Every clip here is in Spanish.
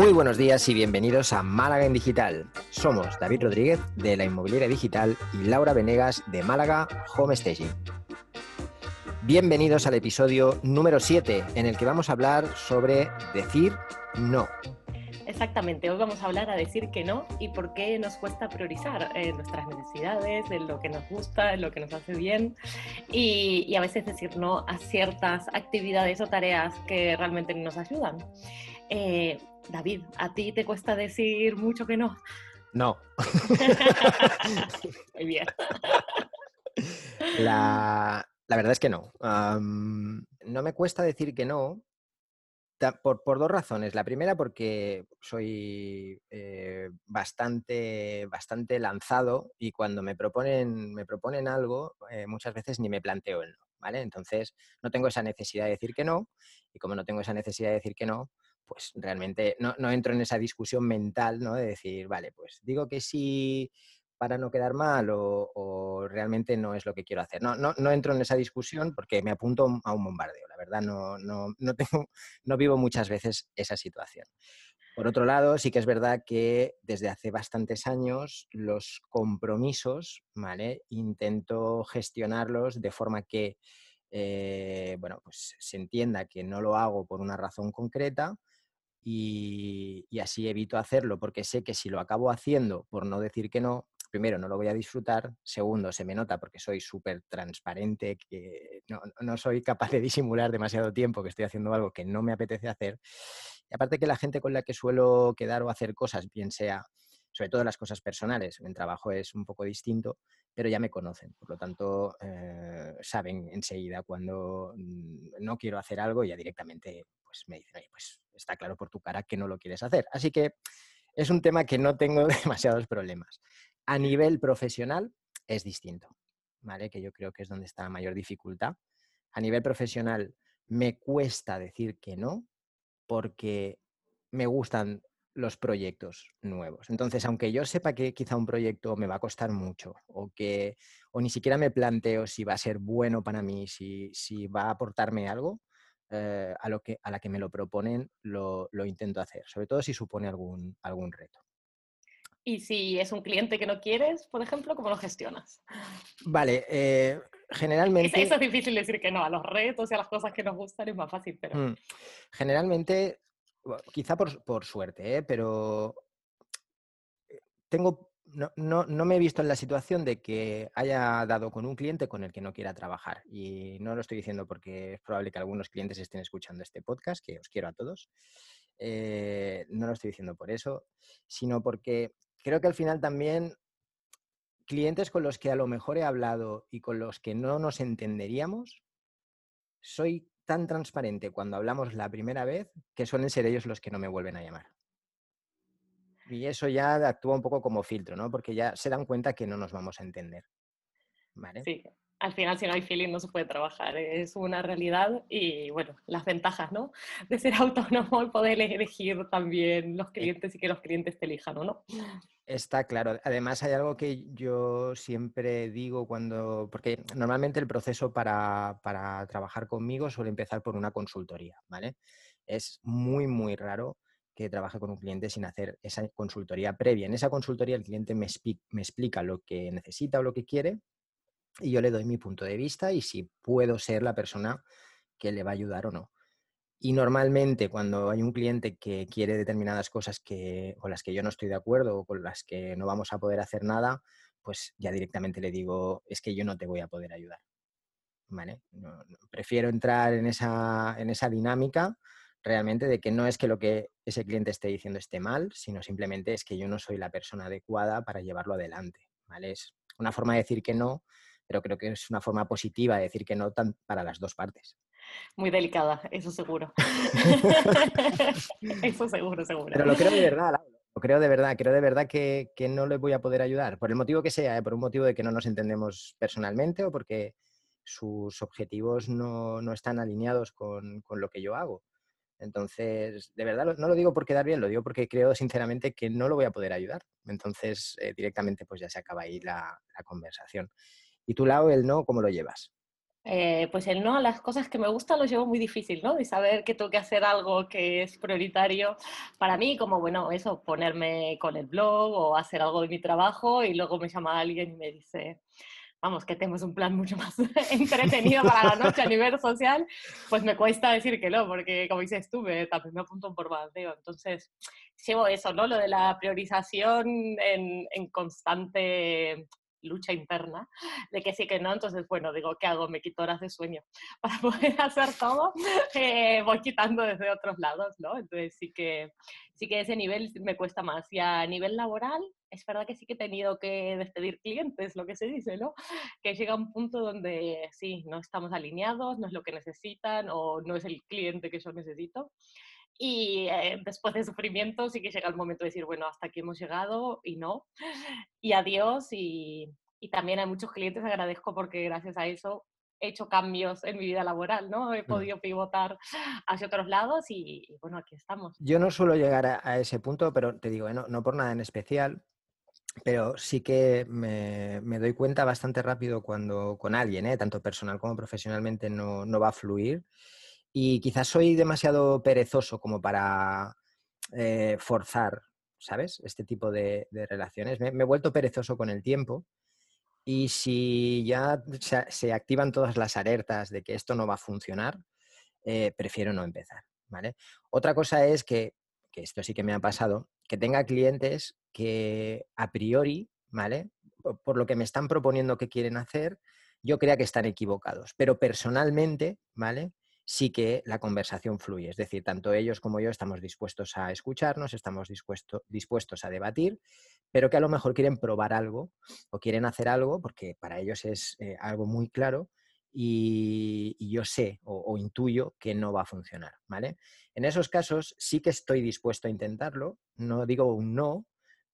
Muy buenos días y bienvenidos a Málaga en Digital. Somos David Rodríguez de la Inmobiliaria Digital y Laura Venegas de Málaga Home Staging. Bienvenidos al episodio número 7 en el que vamos a hablar sobre decir no. Exactamente, hoy vamos a hablar a decir que no y por qué nos cuesta priorizar eh, nuestras necesidades, en lo que nos gusta, en lo que nos hace bien y, a veces decir no a ciertas actividades o tareas que realmente nos ayudan. Eh, David, ¿a ti te cuesta decir mucho que no? No. Muy bien. La, verdad es que no. no me cuesta decir que no por, dos razones. La primera porque soy eh, bastante, bastante lanzado y cuando me proponen, me proponen algo, eh, muchas veces ni me planteo el no. ¿vale? Entonces no tengo esa necesidad de decir que no y como no tengo esa necesidad de decir que no, pues realmente no, no entro en esa discusión mental ¿no? de decir, vale, pues digo que sí para no quedar mal o, realmente no es lo que quiero hacer. No, no, no, entro en esa discusión porque me apunto a un bombardeo. La verdad, no, no, no, tengo, no vivo muchas veces esa situación. Por otro lado, sí que es verdad que desde hace bastantes años los compromisos, ¿vale? Intento gestionarlos de forma que, eh, bueno, pues se entienda que no lo hago por una razón concreta, y, y, así evito hacerlo porque sé que si lo acabo haciendo por no decir que no, primero, no lo voy a disfrutar, segundo, se me nota porque soy súper transparente, que no, soy capaz de disimular demasiado tiempo que estoy haciendo algo que no me apetece hacer. Y aparte que la gente con la que suelo quedar o hacer cosas, bien sea, sobre todo las cosas personales, en trabajo es un poco distinto, pero ya me conocen, por lo tanto, eh, saben enseguida cuando mm, no quiero hacer algo, ya directamente pues me dicen, oye, pues está claro por tu cara que no lo quieres hacer. Así que es un tema que no tengo demasiados problemas. A nivel profesional es distinto, ¿vale? Que yo creo que es donde está la mayor dificultad. A nivel profesional me cuesta decir que no porque me gustan los proyectos nuevos. Entonces, aunque yo sepa que quizá un proyecto me va a costar mucho o que o ni siquiera me planteo si va a ser bueno para mí, si, si va a aportarme algo, eh, a, lo que, a la que me lo proponen, lo, lo, intento hacer, sobre todo si supone algún, algún reto. Y si es un cliente que no quieres, por ejemplo, ¿cómo lo gestionas? Vale, eh, generalmente... Eso es difícil decir que no, a los retos y a las cosas que nos gustan es más fácil, pero... Mm, generalmente, quizá por, suerte, ¿eh? pero eh, tengo... No, no, no, me he visto en la situación de que haya dado con un cliente con el que no quiera trabajar. Y no lo estoy diciendo porque es probable que algunos clientes estén escuchando este podcast, que os quiero a todos. no lo estoy diciendo por eso, sino porque creo que al final también clientes con los que a lo mejor he hablado y con los que no nos entenderíamos, soy tan transparente cuando hablamos la primera vez que suelen ser ellos los que no me vuelven a llamar. Y eso ya actúa un poco como filtro, ¿no? Porque ya se dan cuenta que no nos vamos a entender. ¿Vale? Sí, al final si no hay feeling no se puede trabajar, es una realidad y bueno, las ventajas, ¿no? De ser autónomo y poder elegir también los clientes y que los clientes te elijan o no. Está claro. Además hay algo que yo siempre digo cuando, porque normalmente el proceso para, para trabajar conmigo suele empezar por una consultoría, ¿vale? Es muy, muy raro que con un cliente sin hacer esa consultoría previa. En esa consultoría el cliente me, me explica lo que necesita o lo que quiere y yo le doy mi punto de vista y si puedo ser la persona que le va a ayudar o no. Y normalmente cuando hay un cliente que quiere determinadas cosas que, con las que yo no estoy de acuerdo o con las que no vamos a poder hacer nada, pues ya directamente le digo, es que yo no te voy a poder ayudar. ¿Vale? prefiero entrar en esa, en esa dinámica realmente de que no es que lo que ese cliente esté diciendo esté mal, sino simplemente es que yo no soy la persona adecuada para llevarlo adelante. ¿vale? Es una forma de decir que no pero creo que es una forma positiva de decir que no tan para las dos partes. Muy delicada, eso seguro. eso seguro, seguro. Pero lo creo de verdad, lo creo de verdad, creo de verdad que, que, no le voy a poder ayudar, por el motivo que sea, ¿eh? por un motivo de que no nos entendemos personalmente o porque sus objetivos no, no están alineados con, con, lo que yo hago. Entonces, de verdad, no lo digo por quedar bien, lo digo porque creo sinceramente que no lo voy a poder ayudar. Entonces, eh, directamente pues ya se acaba ahí la, conversación. ¿Y tú, lado el no, cómo lo llevas? Eh, pues el no a las cosas que me gustan lo llevo muy difícil, ¿no? De saber que tengo que hacer algo que es prioritario para mí, como, bueno, eso, ponerme con el blog o hacer algo de mi trabajo y luego me llama alguien y me dice, vamos, que tenemos un plan mucho más entretenido para la noche a nivel social, pues me cuesta decir que no, porque como dices tú, me, también me apunto por baldeo. Entonces, llevo eso, ¿no? Lo de la priorización en, en constante lucha interna de que sí que no, entonces bueno, digo, ¿qué hago? Me quito horas de sueño para poder hacer todo, eh, voy quitando desde otros lados, ¿no? Entonces sí que, sí que ese nivel me cuesta más. Y a nivel laboral, es verdad que sí que he tenido que despedir clientes, lo que se dice, ¿no? Que llega un punto donde sí, no estamos alineados, no es lo que necesitan o no es el cliente que yo necesito. Y eh, después de sufrimiento sí que llega el momento de decir, bueno, hasta aquí hemos llegado y no, y adiós. Y, y también hay muchos clientes, agradezco porque gracias a eso he hecho cambios en mi vida laboral, ¿no? He mm. podido pivotar hacia otros lados y, bueno, aquí estamos. Yo no suelo llegar a, ese punto, pero te digo, ¿eh? no, no, por nada en especial, pero sí que me, me, doy cuenta bastante rápido cuando con alguien, ¿eh? tanto personal como profesionalmente, no, no va a fluir y quizás soy demasiado perezoso como para eh, forzar, ¿sabes? Este tipo de, relaciones. Me, he vuelto perezoso con el tiempo y si ya se, activan todas las alertas de que esto no va a funcionar, eh, prefiero no empezar, ¿vale? Otra cosa es que, que esto sí que me ha pasado, que tenga clientes que a priori, ¿vale? Por lo que me están proponiendo que quieren hacer, yo crea que están equivocados. Pero personalmente, ¿vale? sí que la conversación fluye. Es decir, tanto ellos como yo estamos dispuestos a escucharnos, estamos dispuestos a debatir, pero que a lo mejor quieren probar algo o quieren hacer algo porque para ellos es eh, algo muy claro y, yo sé o, intuyo que no va a funcionar. ¿vale? En esos casos sí que estoy dispuesto a intentarlo, no digo un no,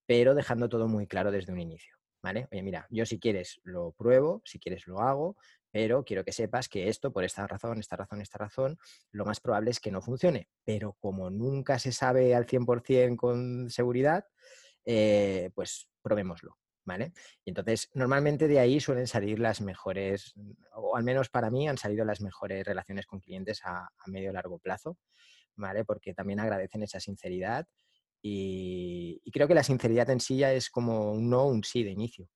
pero dejando todo muy claro desde un inicio. ¿Vale? Oye, mira, yo si quieres lo pruebo, si quieres lo hago, pero quiero que sepas que esto, por esta razón, esta razón, esta razón, lo más probable es que no funcione. Pero como nunca se sabe al 100% con seguridad, eh, pues probémoslo. ¿Vale? Y entonces, normalmente de ahí suelen salir las mejores, o al menos para mí han salido las mejores relaciones con clientes a, medio largo plazo, ¿vale? Porque también agradecen esa sinceridad y, y, creo que la sinceridad en sí ya es como un no, un sí de inicio.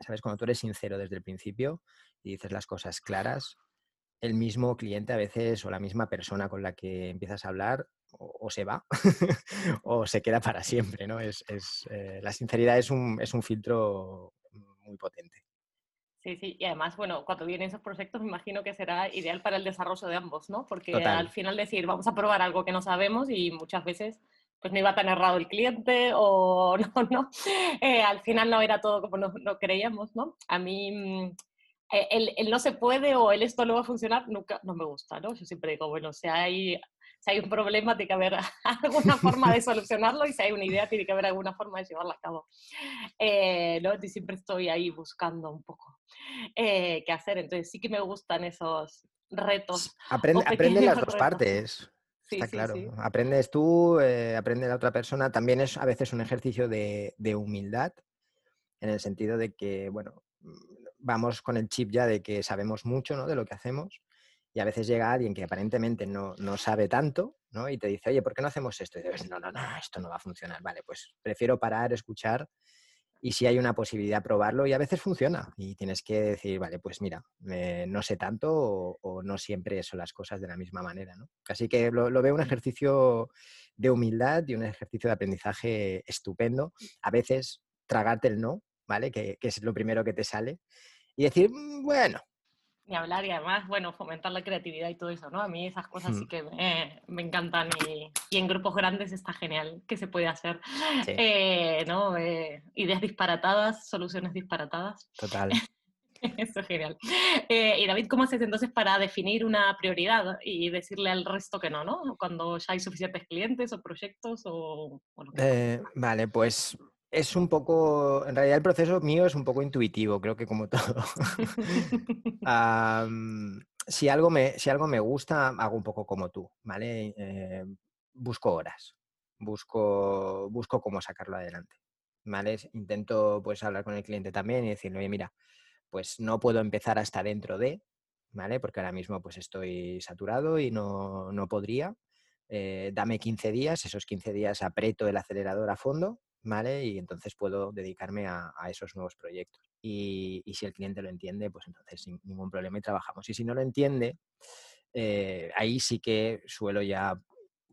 ¿Sabes? Cuando tú eres sincero desde el principio, y dices las cosas claras, el mismo cliente a veces o la misma persona con la que empiezas a hablar o, se va o se queda para siempre, ¿no? Es, eh, la sinceridad es un, es un filtro muy potente. Sí, sí, y además, bueno, cuando vienen esos proyectos me imagino que será ideal para el desarrollo de ambos, ¿no? Porque al final decir, vamos a probar algo que no sabemos y muchas veces pues no iba tan errado el cliente o no, no, eh, al final no era todo como no, no creíamos, ¿no? A mí mm, eh, el, no se puede o el esto no va a funcionar, nunca, no me gusta, ¿no? Yo siempre digo, bueno, si hay, si hay un problema, tiene que haber alguna forma de solucionarlo y si hay una idea, tiene que haber alguna forma de llevarla a cabo. Eh, ¿no? Y siempre estoy ahí buscando un poco eh, qué hacer, entonces sí que me gustan esos retos. Aprende, aprende las dos partes. Está claro. Aprendes tú, aprende la otra persona. También es a veces un ejercicio de, de humildad, en el sentido de que, bueno, vamos con el chip ya de que sabemos mucho ¿no? de lo que hacemos y a veces llega alguien que aparentemente no, no, sabe tanto ¿no? y te dice, oye, ¿por qué no hacemos esto? Y dices, no, no, no, esto no va a funcionar. Vale, pues prefiero parar, escuchar y si hay una posibilidad probarlo y a veces funciona y tienes que decir, vale, pues mira, no sé tanto o, no siempre son las cosas de la misma manera. ¿no? Así que lo, veo un ejercicio de humildad y un ejercicio de aprendizaje estupendo. A veces tragarte el no, ¿vale? Que, que es lo primero que te sale y decir, mm, bueno. Y hablar y además, bueno, fomentar la creatividad y todo eso, ¿no? A mí esas cosas sí que me, encantan y, y, en grupos grandes está genial que se puede hacer, eh, ¿no? Eh, ideas disparatadas, soluciones disparatadas. Total. Eso es genial. Eh, y David, ¿cómo haces entonces para definir una prioridad y decirle al resto que no, ¿no? Cuando ya hay suficientes clientes o proyectos o... vale, pues es un poco, en realidad el proceso mío es un poco intuitivo, creo que como todo. si, algo me, si algo me gusta, hago un poco como tú, ¿vale? Eh, busco horas, busco, busco cómo sacarlo adelante, ¿vale? Intento pues hablar con el cliente también y decirle, oye, mira, pues no puedo empezar hasta dentro de, ¿vale? Porque ahora mismo pues estoy saturado y no, no podría. Eh, dame 15 días, esos 15 días aprieto el acelerador a fondo, ¿vale? Y entonces puedo dedicarme a, esos nuevos proyectos. Y, si el cliente lo entiende, pues entonces sin ningún problema y trabajamos. Y si no lo entiende, eh, ahí sí que suelo ya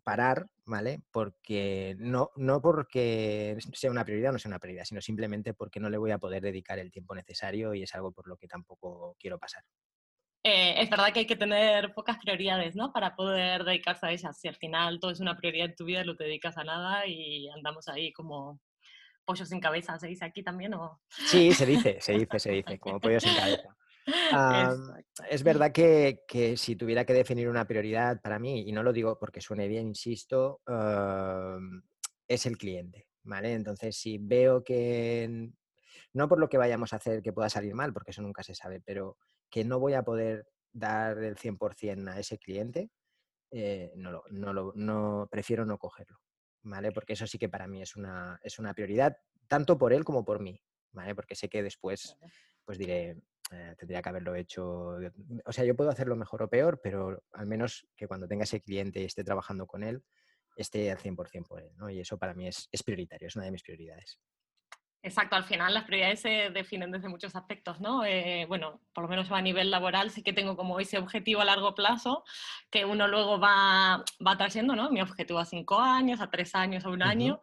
parar, ¿vale? Porque no, no porque sea una prioridad o no sea una prioridad, sino simplemente porque no le voy a poder dedicar el tiempo necesario y es algo por lo que tampoco quiero pasar. Eh, es verdad que hay que tener pocas prioridades, ¿no? Para poder dedicarse a ellas. Si al final todo es una prioridad en tu vida, no te dedicas a nada y andamos ahí como pollos sin cabeza, ¿se dice aquí también? O... Sí, se dice, se dice, se dice, como pollos sin cabeza. es verdad que, que, si tuviera que definir una prioridad para mí, y no lo digo porque suene bien, insisto, es el cliente, ¿vale? Entonces, si veo que, no por lo que vayamos a hacer que pueda salir mal, porque eso nunca se sabe, pero que no voy a poder dar el 100% a ese cliente, eh, no, no, no, prefiero no cogerlo, ¿vale? Porque eso sí que para mí es una, es una prioridad, tanto por él como por mí, ¿vale? Porque sé que después, pues diré, eh, tendría que haberlo hecho. O sea, yo puedo hacerlo mejor o peor, pero al menos que cuando tenga ese cliente y esté trabajando con él, esté al 100% por él, ¿no? Y eso para mí es, es prioritario, es una de mis prioridades. Exacto, al final las prioridades se definen desde muchos aspectos, ¿no? Eh, bueno, por lo menos a nivel laboral sí que tengo como ese objetivo a largo plazo que uno luego va, va trayendo, ¿no? Mi objetivo a cinco años, a tres años, a un año.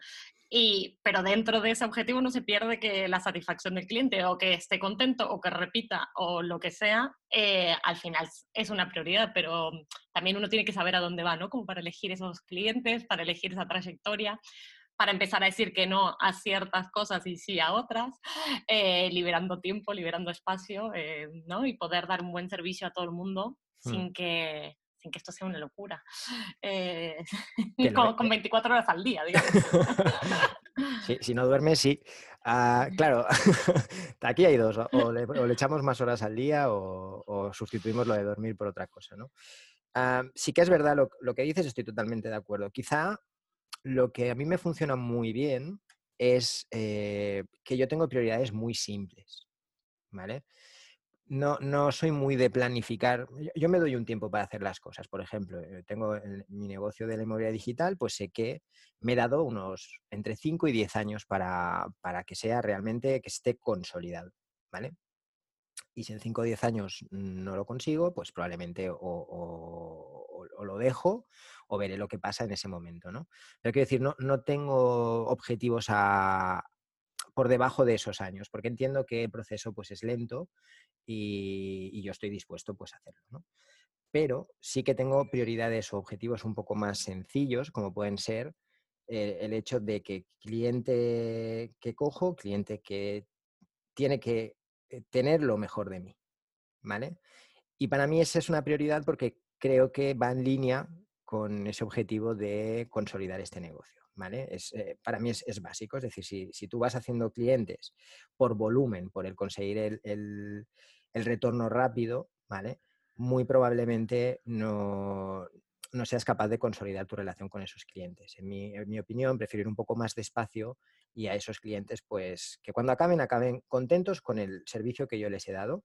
Y, pero dentro de ese objetivo no se pierde que la satisfacción del cliente o que esté contento o que repita o lo que sea, eh, al final es una prioridad, pero también uno tiene que saber a dónde va, ¿no? Como para elegir esos clientes, para elegir esa trayectoria para empezar a decir que no a ciertas cosas y sí a otras, eh, liberando tiempo, liberando espacio, eh, ¿no? Y poder dar un buen servicio a todo el mundo hmm. sin que sin que esto sea una locura. Eh, con, 24 horas al día, digamos. si no duermes, sí. Ah, claro, aquí hay dos, o le, echamos más horas al día o, sustituimos lo de dormir por otra cosa, ¿no? Ah, sí que es verdad, lo, lo, que dices estoy totalmente de acuerdo. Quizá lo que a mí me funciona muy bien es eh, que yo tengo prioridades muy simples, ¿vale? No, no, soy muy de planificar. Yo, me doy un tiempo para hacer las cosas. Por ejemplo, eh, tengo mi negocio de la memoria digital, pues sé que me he dado unos entre 5 y 10 años para, para que sea realmente, que esté consolidado, ¿vale? Y si en 5 o 10 años no lo consigo, pues probablemente o, lo dejo o veré lo que pasa en ese momento, ¿no? Pero quiero decir, no, no tengo objetivos a, por debajo de esos años, porque entiendo que el proceso pues, es lento y, yo estoy dispuesto pues, a hacerlo, ¿no? Pero sí que tengo prioridades o objetivos un poco más sencillos, como pueden ser eh, el hecho de que cliente que cojo, cliente que tiene que eh, tener lo mejor de mí, ¿vale? Y para mí esa es una prioridad porque creo que va en línea con ese objetivo de consolidar este negocio, ¿vale? Es, eh, para mí es, básico, es decir, si, si, tú vas haciendo clientes por volumen, por el conseguir el, el, el retorno rápido, ¿vale? Muy probablemente no, no seas capaz de consolidar tu relación con esos clientes. En mi, en mi, opinión, prefiero ir un poco más despacio y a esos clientes, pues que cuando acaben, acaben contentos con el servicio que yo les he dado,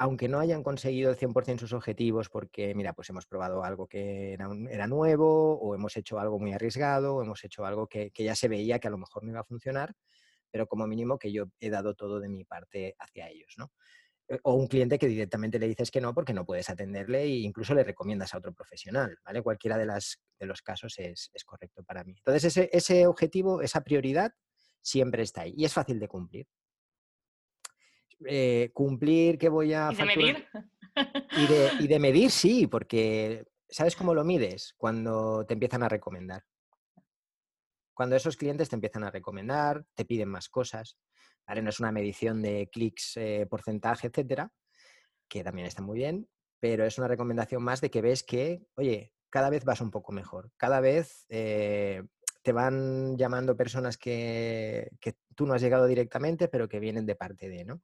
aunque no hayan conseguido el 100% sus objetivos porque, mira, pues hemos probado algo que era, era, nuevo o hemos hecho algo muy arriesgado o hemos hecho algo que, ya se veía que a lo mejor no iba a funcionar, pero como mínimo que yo he dado todo de mi parte hacia ellos, ¿no? Eh, o un cliente que directamente le dices que no porque no puedes atenderle e incluso le recomiendas a otro profesional, ¿vale? Cualquiera de, las, de los casos es, correcto para mí. Entonces, ese, objetivo, esa prioridad, siempre está ahí y es fácil de cumplir. Eh, cumplir que voy a... ¿Y de medir? Y de, y de medir, sí, porque ¿sabes cómo lo mides? Cuando te empiezan a recomendar. Cuando esos clientes te empiezan a recomendar, te piden más cosas, no es una medición de clics, eh, porcentaje, etcétera, que también está muy bien, pero es una recomendación más de que ves que, oye, cada vez vas un poco mejor, cada vez eh, te van llamando personas que, tú no has llegado directamente, pero que vienen de parte de, ¿no?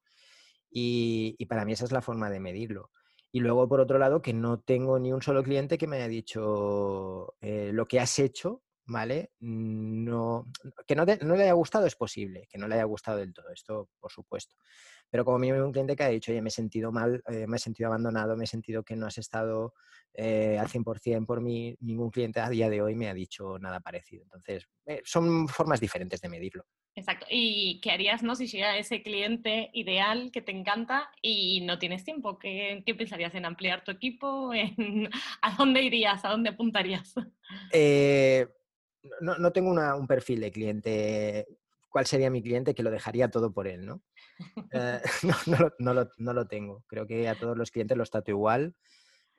Y, para mí esa es la forma de medirlo. Y luego, por otro lado, que no tengo ni un solo cliente que me haya dicho eh, lo que has hecho ¿vale? No, que no, le haya gustado es posible, que no le haya gustado del todo, esto por supuesto. pero como mínimo un cliente que ha dicho, oye, me he sentido mal, eh, me he sentido abandonado, me he sentido que no has estado eh, al 100% por mí, ningún cliente a día de hoy me ha dicho nada parecido. Entonces, eh, son formas diferentes de medirlo. Exacto. ¿Y qué harías no, si llega ese cliente ideal que te encanta y no tienes tiempo? ¿Qué, qué pensarías en ampliar tu equipo? ¿A dónde irías? ¿A dónde apuntarías? Eh, no, no, tengo un perfil de cliente. ¿Cuál sería mi cliente que lo dejaría todo por él? ¿no? Eh, no, no, lo, no, lo, tengo. Creo que a todos los clientes los trato igual.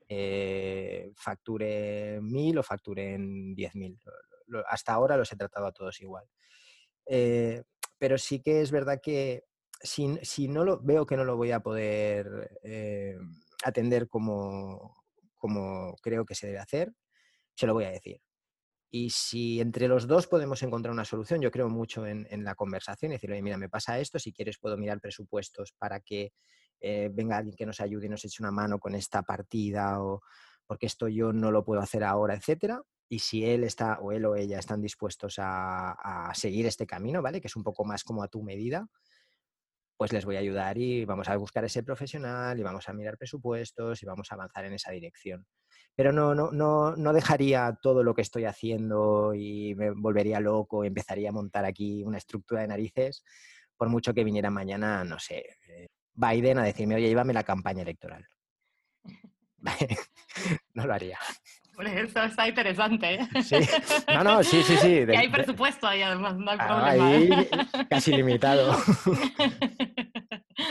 Eh, facture mil o facturen diez mil. Hasta ahora los he tratado a todos igual. Eh, pero sí que es verdad que si, si, no lo veo que no lo voy a poder eh, atender como, como creo que se debe hacer, se lo voy a decir. Y si entre los dos podemos encontrar una solución, yo creo mucho en, en la conversación y decirle, mira, me pasa esto, si quieres puedo mirar presupuestos para que eh, venga alguien que nos ayude y nos eche una mano con esta partida o porque esto yo no lo puedo hacer ahora, etcétera y si él está o él o ella están dispuestos a, seguir este camino, ¿vale? Que es un poco más como a tu medida, pues les voy a ayudar y vamos a buscar ese profesional y vamos a mirar presupuestos y vamos a avanzar en esa dirección. Pero no, no, no, no dejaría todo lo que estoy haciendo y me volvería loco y empezaría a montar aquí una estructura de narices, por mucho que viniera mañana, no sé, eh, Biden a decirme, oye, llévame la campaña electoral. no lo haría. Eso está interesante. ¿eh? Sí. No, no, sí, sí, sí. y hay presupuesto ahí, además, no hay problema. Ahí casi limitado.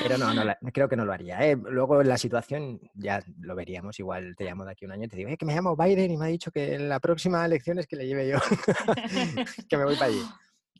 Pero no, no creo que no lo haría. ¿eh? Luego en la situación ya lo veríamos. Igual te llamo de aquí un año y te digo, que me llamo Biden y me ha dicho que en la próxima elección es que le lleve yo, que me voy para allí.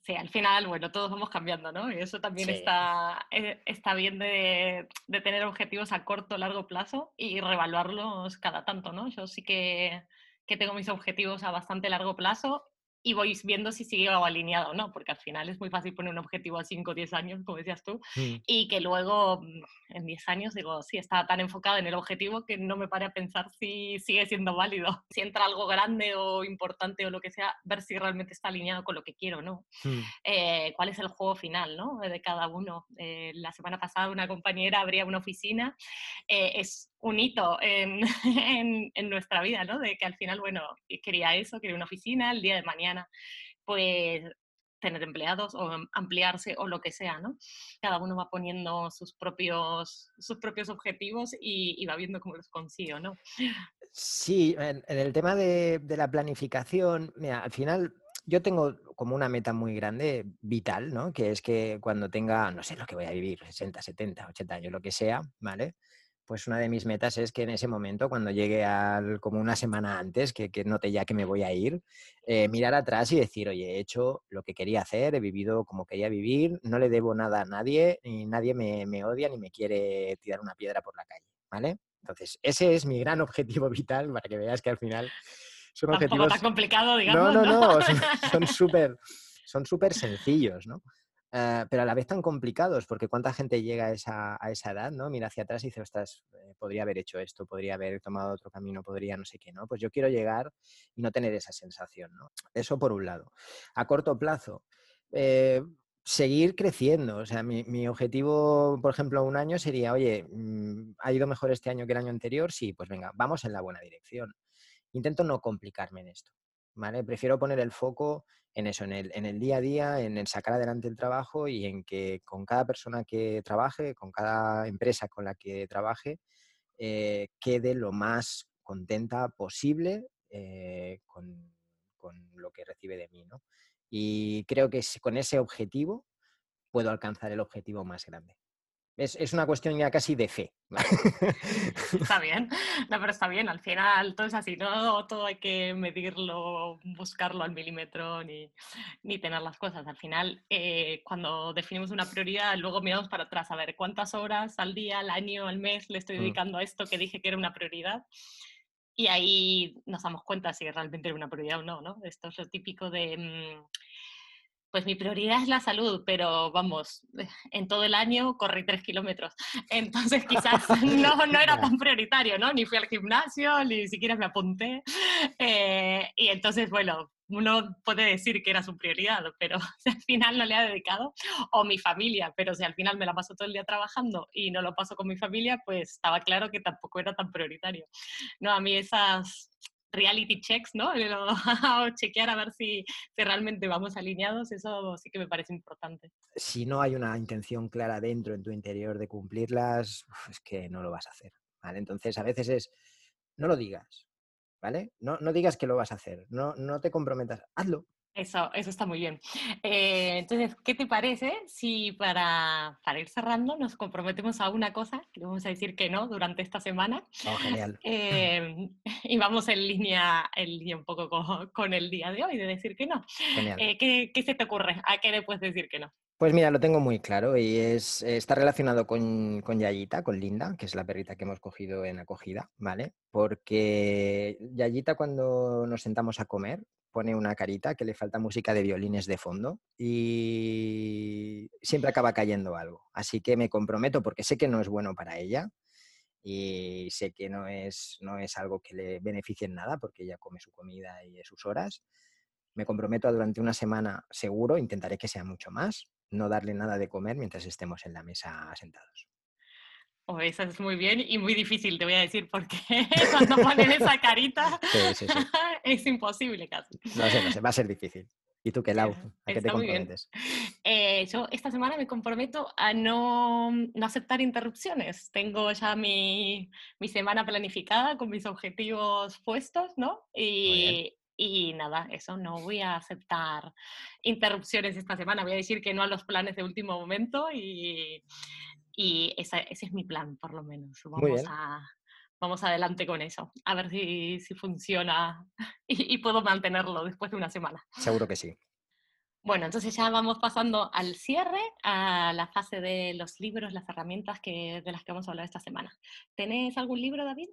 Sí, al final, bueno, todos vamos cambiando, ¿no? Y eso también está, eh, está bien de, de, tener objetivos a corto largo plazo y revaluarlos cada tanto, ¿no? Yo sí que, que tengo mis objetivos a bastante largo plazo y voy viendo si sigue alineado o no, porque al final es muy fácil poner un objetivo a 5 o 10 años, como decías tú, mm. y que luego mm, en 10 años digo, sí, está tan enfocado en el objetivo que no me pare a pensar si sigue siendo válido. Si entra algo grande o importante o lo que sea, ver si realmente está alineado con lo que quiero, ¿no? Mm. Eh, ¿Cuál es el juego final, ¿no? De cada uno. Eh, la semana pasada una compañera abría una oficina, eh, es un hito en, en, nuestra vida, ¿no? De que al final, bueno, quería eso, quería una oficina, el día de mañana, pues tener empleados o ampliarse o lo que sea, ¿no? Cada uno va poniendo sus propios, sus propios objetivos y, va viendo cómo los consigue, ¿no? Sí, en, el tema de, de, la planificación, mira, al final yo tengo como una meta muy grande, vital, ¿no? Que es que cuando tenga, no sé lo que voy a vivir, 60, 70, 80 años, lo que sea, ¿vale? Pues una de mis metas es que en ese momento, cuando llegue al, como una semana antes, que, que note ya que me voy a ir, eh, mirar atrás y decir, oye, he hecho lo que quería hacer, he vivido como quería vivir, no le debo nada a nadie, y nadie me, me odia ni me quiere tirar una piedra por la calle, ¿vale? Entonces, ese es mi gran objetivo vital para que veas que al final son objetivos... tan complicado, digamos. No, no, no, son súper son súper sencillos, ¿no? Eh, pero a la vez tan complicados, porque cuánta gente llega a esa, a esa edad, ¿no? Mira hacia atrás y dice, ostras, eh, podría haber hecho esto, podría haber tomado otro camino, podría no sé qué, ¿no? Pues yo quiero llegar y no tener esa sensación, ¿no? Eso por un lado. A corto plazo, eh, seguir creciendo. O sea, mi, mi, objetivo, por ejemplo, un año sería, oye, mm, ¿ha ido mejor este año que el año anterior? Sí, pues venga, vamos en la buena dirección. Intento no complicarme en esto. Prefiero poner el foco en eso, en el, día a día, en sacar adelante el trabajo y en que con cada persona que trabaje, con cada empresa con la que trabaje, eh, quede lo más contenta posible eh, con, con, lo que recibe de mí. ¿no? Y creo que con ese objetivo puedo alcanzar el objetivo más grande. Es, una cuestión ya casi de fe. Está bien, no, pero está bien, al final todo es así, no todo hay que medirlo, buscarlo al milímetro ni, ni tener las cosas. Al final, eh, cuando definimos una prioridad, luego miramos para atrás a ver cuántas horas al día, al año, al mes le estoy mm. dedicando a esto que dije que era una prioridad. Y ahí nos damos cuenta si realmente era una prioridad o no, ¿no? Esto es lo típico de... Mm, pues mi prioridad es la salud, pero vamos, en todo el año corrí tres kilómetros. Entonces quizás no, no era tan prioritario, ¿no? Ni fui al gimnasio, ni siquiera me apunté. Eh, y entonces, bueno, uno puede decir que era su prioridad, pero si al final no le ha dedicado, o mi familia, pero si al final me la paso todo el día trabajando y no lo paso con mi familia, pues estaba claro que tampoco era tan prioritario. No, a mí esas reality checks, ¿no? O chequear a ver si, si, realmente vamos alineados, eso sí que me parece importante. Si no hay una intención clara dentro, en tu interior, de cumplirlas, es que no lo vas a hacer, ¿vale? Entonces, a veces es, no lo digas, ¿vale? No, no digas que lo vas a hacer, no, no te comprometas, hazlo, eso, eso está muy bien. Eh, entonces, ¿qué te parece si para, para, ir cerrando nos comprometemos a una cosa, que vamos a decir que no durante esta semana? Oh, genial. Eh, y vamos en línea, en línea un poco con, con, el día de hoy de decir que no. Genial. Eh, ¿qué, ¿qué, se te ocurre? ¿A qué le puedes decir que no? Pues mira, lo tengo muy claro y es, está relacionado con, con Yayita, con Linda, que es la perrita que hemos cogido en acogida, ¿vale? Porque Yayita cuando nos sentamos a comer pone una carita que le falta música de violines de fondo y siempre acaba cayendo algo. Así que me comprometo porque sé que no es bueno para ella y sé que no es, no es algo que le beneficie en nada porque ella come su comida y sus horas. Me comprometo a durante una semana seguro, intentaré que sea mucho más, no darle nada de comer mientras estemos en la mesa sentados. Oh, esa es muy bien y muy difícil, te voy a decir, porque cuando ponen esa carita es imposible casi. No sé, no sé, va a ser difícil. ¿Y tú qué, Lau? ¿A qué te comprometes? Eh, yo esta semana me comprometo a no, no aceptar interrupciones. Tengo ya mi, mi, semana planificada con mis objetivos puestos, ¿no? Y, y nada, eso, no voy a aceptar interrupciones esta semana. Voy a decir que no a los planes de último momento y, y ese es mi plan, por lo menos. Vamos, a, vamos adelante con eso, a ver si, si funciona y, y, puedo mantenerlo después de una semana. Seguro que sí. Bueno, entonces ya vamos pasando al cierre, a la fase de los libros, las herramientas que, de las que vamos a hablar esta semana. ¿Tenés algún libro, David?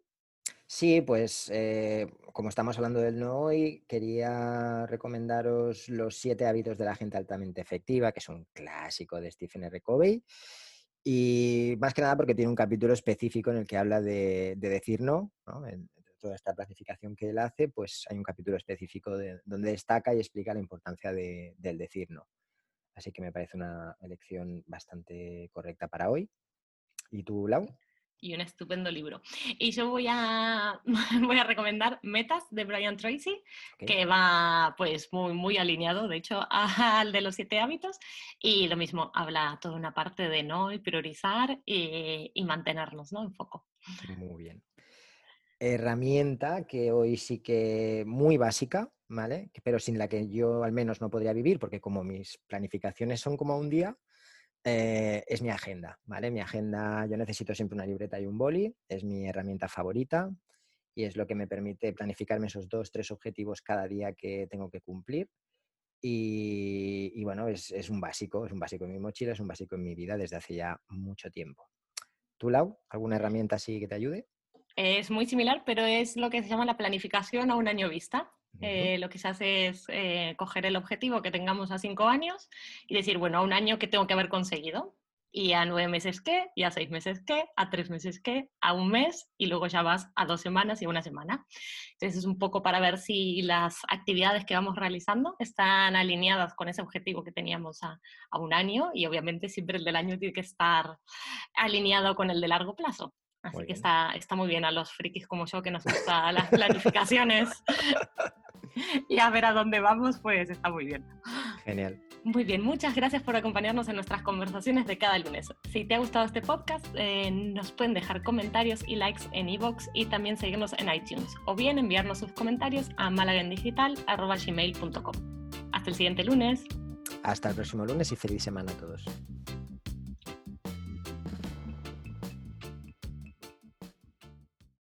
Sí, pues eh, como estamos hablando del no hoy, quería recomendaros Los siete hábitos de la gente altamente efectiva, que es un clásico de Stephen R. Covey. Y más que nada porque tiene un capítulo específico en el que habla de, decir no, En, toda esta planificación que él hace, pues hay un capítulo específico de, donde destaca y explica la importancia del decir no. Así que me parece una elección bastante correcta para hoy. ¿Y tú, Lau? Y un estupendo libro. Y yo voy a, voy a recomendar Metas de Brian Tracy, que va pues muy, muy alineado, de hecho, al de los siete hábitos. Y lo mismo, habla toda una parte de no y priorizar y, y mantenernos ¿no? en foco. Muy bien. Herramienta que hoy sí que muy básica, ¿vale? Pero sin la que yo al menos no podría vivir, porque como mis planificaciones son como un día, eh, es mi agenda, ¿vale? Mi agenda, yo necesito siempre una libreta y un boli, es mi herramienta favorita y es lo que me permite planificarme esos dos, tres objetivos cada día que tengo que cumplir. Y, bueno, es, es, un básico, es un básico en mi mochila, es un básico en mi vida desde hace ya mucho tiempo. ¿Tú, Lau, alguna herramienta así que te ayude? Es muy similar, pero es lo que se llama la planificación a un año vista. Eh, lo que se hace es eh, coger el objetivo que tengamos a cinco años y decir, bueno, a un año que tengo que haber conseguido. Y a nueve meses qué, y a seis meses qué, a tres meses qué, a un mes, y luego ya vas a dos semanas y una semana. Entonces es un poco para ver si las actividades que vamos realizando están alineadas con ese objetivo que teníamos a, a un año, y obviamente siempre el del año tiene que estar alineado con el de largo plazo. Así que está, está muy bien a los frikis como yo que nos gustan las planificaciones y a ver a dónde vamos, pues está muy bien. Genial. Muy bien, muchas gracias por acompañarnos en nuestras conversaciones de cada lunes. Si te ha gustado este podcast, eh, nos pueden dejar comentarios y likes en iVoox y también seguirnos en iTunes o bien enviarnos sus comentarios a malagendigital.gmail.com. Hasta el siguiente lunes. Hasta el próximo lunes y feliz semana a todos.